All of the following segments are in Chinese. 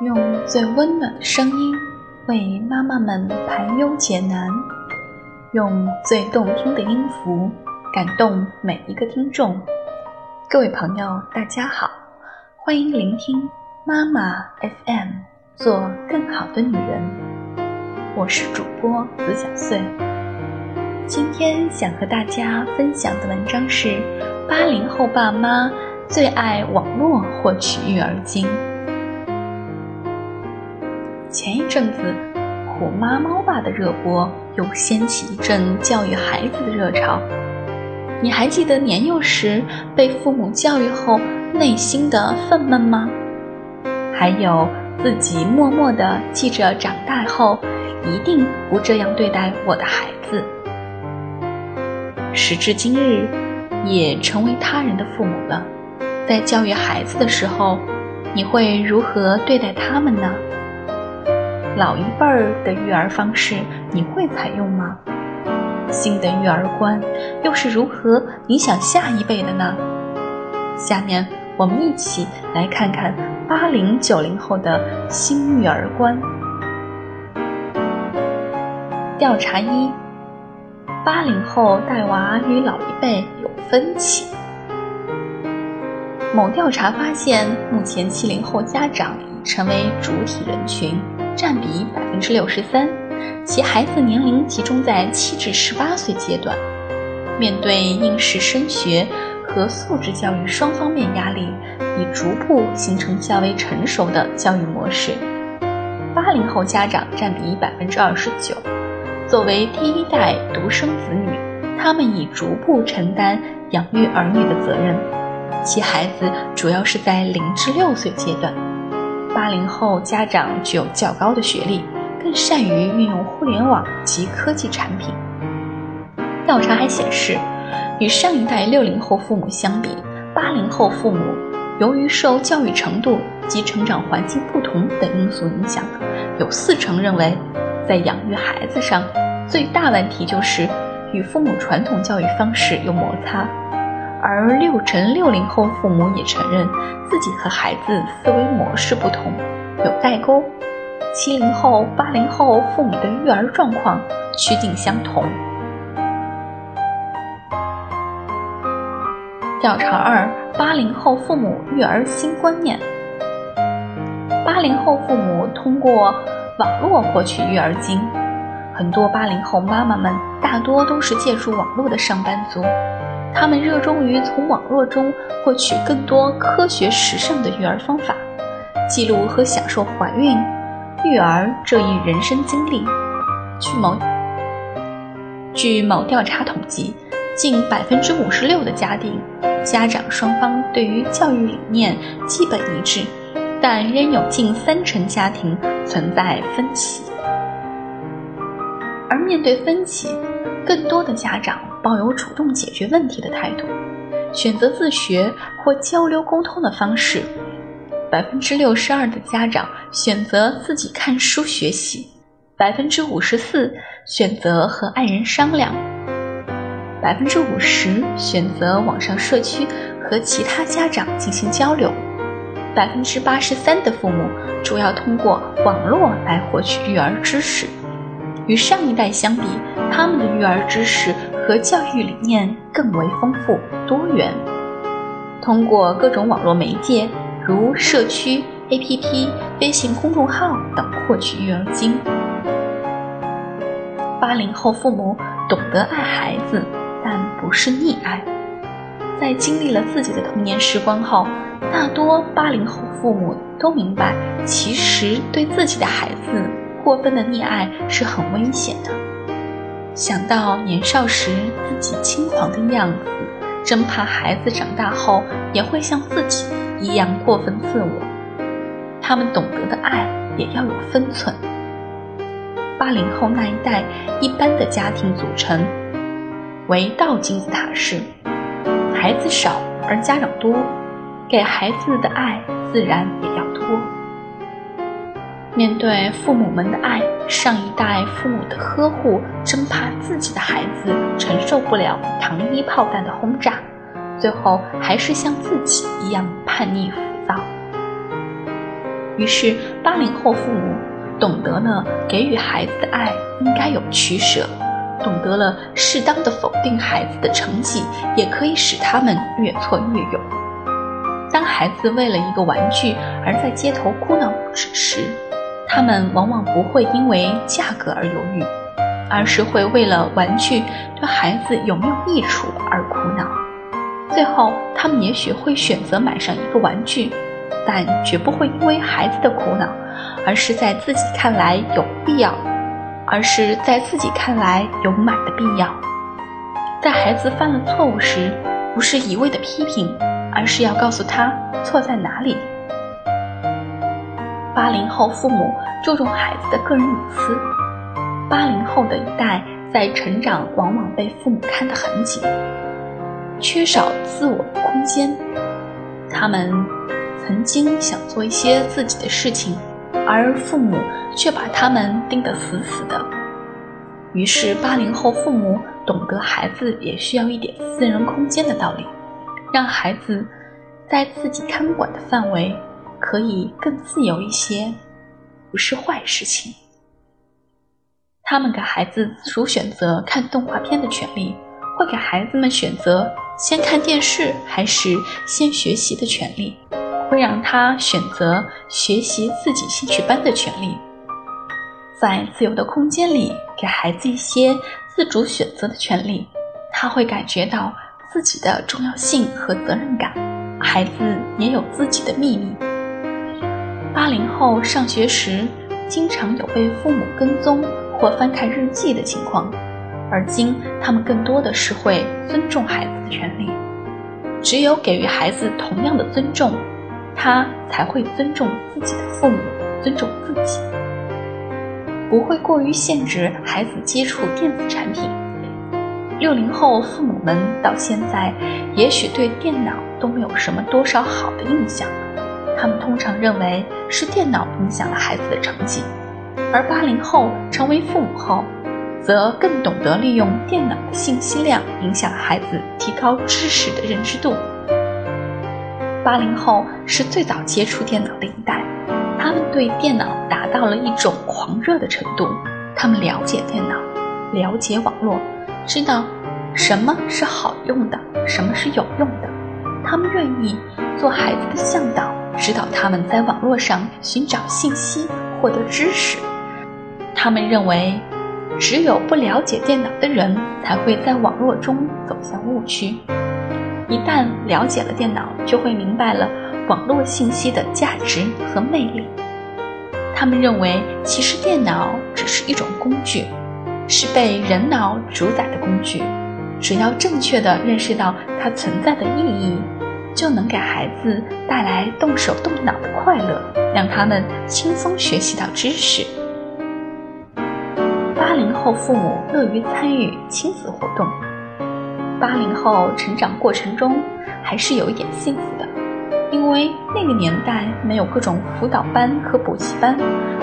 用最温暖的声音为妈妈们排忧解难，用最动听的音符感动每一个听众。各位朋友，大家好，欢迎聆听妈妈 FM，做更好的女人。我是主播子小碎。今天想和大家分享的文章是：八零后爸妈最爱网络获取育儿经。前一阵子，《虎妈猫爸》的热播又掀起一阵教育孩子的热潮。你还记得年幼时被父母教育后内心的愤懑吗？还有自己默默地记着长大后一定不这样对待我的孩子。时至今日，也成为他人的父母了，在教育孩子的时候，你会如何对待他们呢？老一辈儿的育儿方式，你会采用吗？新的育儿观又是如何影响下一辈的呢？下面我们一起来看看八零九零后的新育儿观。调查一：八零后带娃与老一辈有分歧。某调查发现，目前七零后家长已成为主体人群。占比百分之六十三，其孩子年龄集中在七至十八岁阶段。面对应试升学和素质教育双方面压力，已逐步形成较为成熟的教育模式。八零后家长占比百分之二十九，作为第一代独生子女，他们已逐步承担养育儿女的责任，其孩子主要是在零至六岁阶段。八零后家长具有较高的学历，更善于运用互联网及科技产品。调查还显示，与上一代六零后父母相比，八零后父母由于受教育程度及成长环境不同等因素影响，有四成认为，在养育孩子上，最大问题就是与父母传统教育方式有摩擦。而六成六零后父母也承认自己和孩子思维模式不同，有代沟。七零后、八零后父母的育儿状况趋近相同。调查二：八零后父母育儿新观念。八零后父母通过网络获取育儿经，很多八零后妈妈们大多都是借助网络的上班族。他们热衷于从网络中获取更多科学时尚的育儿方法，记录和享受怀孕、育儿这一人生经历。据某据某调查统计，近百分之五十六的家庭家长双方对于教育理念基本一致，但仍有近三成家庭存在分歧。而面对分歧，更多的家长。抱有主动解决问题的态度，选择自学或交流沟通的方式。百分之六十二的家长选择自己看书学习，百分之五十四选择和爱人商量，百分之五十选择网上社区和其他家长进行交流，百分之八十三的父母主要通过网络来获取育儿知识。与上一代相比，他们的育儿知识。和教育理念更为丰富多元，通过各种网络媒介，如社区、APP、微信公众号等获取育儿经。八零后父母懂得爱孩子，但不是溺爱。在经历了自己的童年时光后，大多八零后父母都明白，其实对自己的孩子过分的溺爱是很危险的。想到年少时自己轻狂的样子，真怕孩子长大后也会像自己一样过分自我。他们懂得的爱也要有分寸。八零后那一代一般的家庭组成为倒金字塔式，孩子少而家长多，给孩子的爱自然也要多。面对父母们的爱，上一代父母的呵护，真怕自己的孩子承受不了糖衣炮弹的轰炸，最后还是像自己一样叛逆浮躁。于是，八零后父母懂得了给予孩子的爱应该有取舍，懂得了适当的否定孩子的成绩，也可以使他们越挫越勇。当孩子为了一个玩具而在街头哭闹不止时，他们往往不会因为价格而犹豫，而是会为了玩具对孩子有没有益处而苦恼。最后，他们也许会选择买上一个玩具，但绝不会因为孩子的苦恼，而是在自己看来有必要，而是在自己看来有买的必要。在孩子犯了错误时，不是一味的批评，而是要告诉他错在哪里。八零后父母注重孩子的个人隐私，八零后的一代在成长往往被父母看得很紧，缺少自我的空间。他们曾经想做一些自己的事情，而父母却把他们盯得死死的。于是，八零后父母懂得孩子也需要一点私人空间的道理，让孩子在自己看管的范围。可以更自由一些，不是坏事情。他们给孩子自主选择看动画片的权利，会给孩子们选择先看电视还是先学习的权利，会让他选择学习自己兴趣班的权利。在自由的空间里，给孩子一些自主选择的权利，他会感觉到自己的重要性和责任感。孩子也有自己的秘密。八零后上学时，经常有被父母跟踪或翻看日记的情况，而今他们更多的是会尊重孩子的权利。只有给予孩子同样的尊重，他才会尊重自己的父母，尊重自己，不会过于限制孩子接触电子产品。六零后父母们到现在，也许对电脑都没有什么多少好的印象。他们通常认为是电脑影响了孩子的成绩，而八零后成为父母后，则更懂得利用电脑的信息量影响孩子提高知识的认知度。八零后是最早接触电脑的一代，他们对电脑达到了一种狂热的程度，他们了解电脑，了解网络，知道什么是好用的，什么是有用的，他们愿意做孩子的向导。指导他们在网络上寻找信息、获得知识。他们认为，只有不了解电脑的人才会在网络中走向误区。一旦了解了电脑，就会明白了网络信息的价值和魅力。他们认为，其实电脑只是一种工具，是被人脑主宰的工具。只要正确的认识到它存在的意义。就能给孩子带来动手动脑的快乐，让他们轻松学习到知识。八零后父母乐于参与亲子活动。八零后成长过程中还是有一点幸福的，因为那个年代没有各种辅导班和补习班，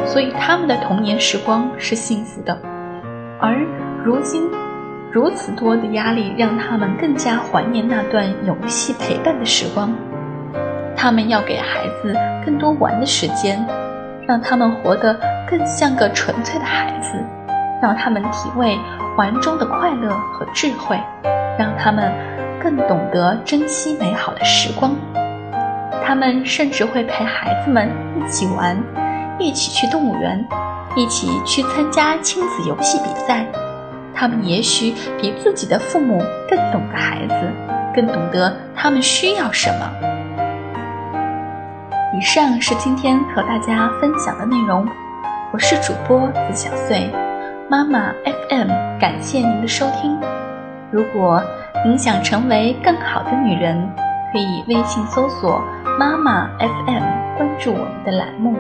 所以他们的童年时光是幸福的。而如今。如此多的压力，让他们更加怀念那段游戏陪伴的时光。他们要给孩子更多玩的时间，让他们活得更像个纯粹的孩子，让他们体味玩中的快乐和智慧，让他们更懂得珍惜美好的时光。他们甚至会陪孩子们一起玩，一起去动物园，一起去参加亲子游戏比赛。他们也许比自己的父母更懂得孩子，更懂得他们需要什么。以上是今天和大家分享的内容，我是主播子小穗，妈妈 FM，感谢您的收听。如果您想成为更好的女人，可以微信搜索“妈妈 FM”，关注我们的栏目。